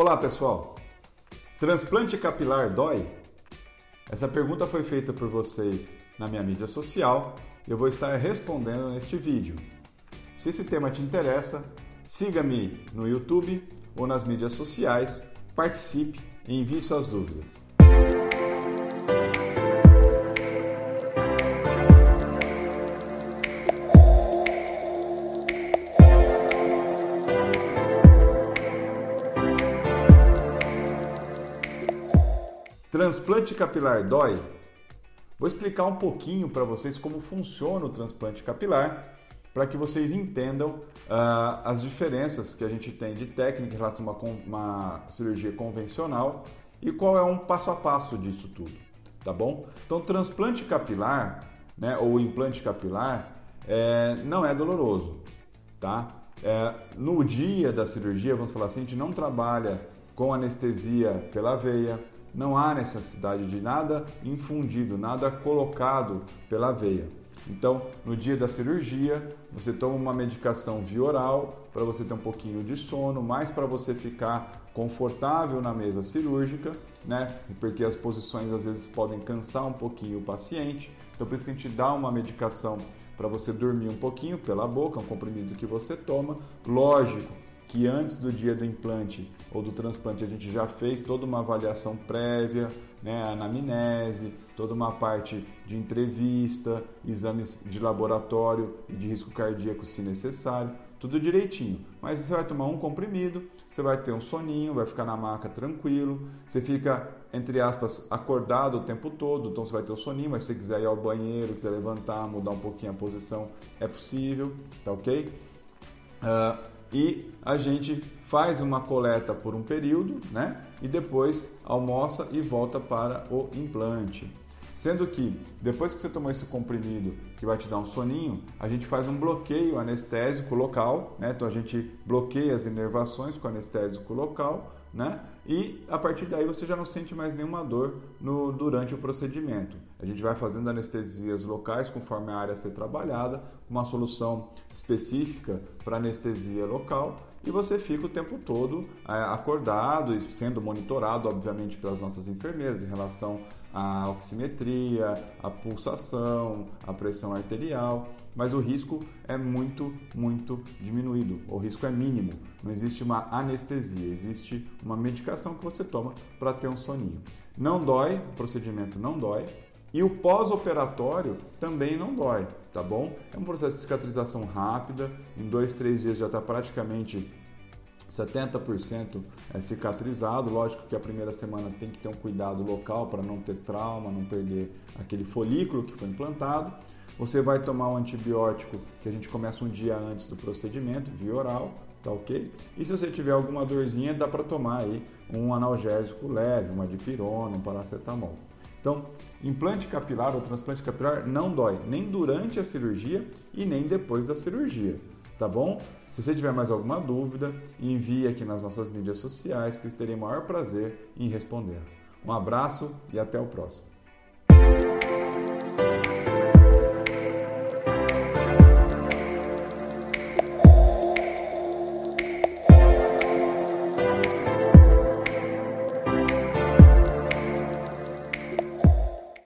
Olá pessoal, transplante capilar dói? Essa pergunta foi feita por vocês na minha mídia social eu vou estar respondendo neste vídeo. Se esse tema te interessa, siga-me no YouTube ou nas mídias sociais, participe e envie suas dúvidas. Transplante capilar dói? Vou explicar um pouquinho para vocês como funciona o transplante capilar, para que vocês entendam uh, as diferenças que a gente tem de técnica em relação a uma, uma cirurgia convencional e qual é um passo a passo disso tudo, tá bom? Então, transplante capilar, né, ou implante capilar, é, não é doloroso, tá? É, no dia da cirurgia, vamos falar assim, a gente não trabalha com anestesia pela veia, não há necessidade de nada infundido, nada colocado pela veia. Então, no dia da cirurgia, você toma uma medicação via oral para você ter um pouquinho de sono, mais para você ficar confortável na mesa cirúrgica, né? Porque as posições às vezes podem cansar um pouquinho o paciente. Então, por isso que a gente dá uma medicação para você dormir um pouquinho pela boca, um comprimido que você toma. Lógico, que antes do dia do implante ou do transplante a gente já fez toda uma avaliação prévia, né, anamnese, toda uma parte de entrevista, exames de laboratório e de risco cardíaco se necessário, tudo direitinho. Mas você vai tomar um comprimido, você vai ter um soninho, vai ficar na maca tranquilo, você fica, entre aspas, acordado o tempo todo, então você vai ter o soninho, mas se você quiser ir ao banheiro, quiser levantar, mudar um pouquinho a posição, é possível, tá ok? Uh, e a gente faz uma coleta por um período, né? E depois almoça e volta para o implante. Sendo que depois que você tomou esse comprimido que vai te dar um soninho, a gente faz um bloqueio anestésico local, né? Então a gente bloqueia as inervações com anestésico local né? E a partir daí você já não sente mais nenhuma dor no, durante o procedimento. A gente vai fazendo anestesias locais conforme a área ser trabalhada, uma solução específica para anestesia local e você fica o tempo todo é, acordado e sendo monitorado, obviamente, pelas nossas enfermeiras em relação à oximetria, à pulsação, à pressão arterial mas o risco é muito, muito diminuído. O risco é mínimo. Não existe uma anestesia, existe uma medicação que você toma para ter um soninho. Não dói, o procedimento não dói. E o pós-operatório também não dói, tá bom? É um processo de cicatrização rápida, em dois, três dias já está praticamente 70% é cicatrizado. Lógico que a primeira semana tem que ter um cuidado local para não ter trauma, não perder aquele folículo que foi implantado. Você vai tomar um antibiótico que a gente começa um dia antes do procedimento, via oral, tá ok? E se você tiver alguma dorzinha, dá para tomar aí um analgésico leve, uma dipirona, um paracetamol. Então, implante capilar ou transplante capilar não dói nem durante a cirurgia e nem depois da cirurgia, tá bom? Se você tiver mais alguma dúvida, envie aqui nas nossas mídias sociais que terei o maior prazer em responder. Um abraço e até o próximo.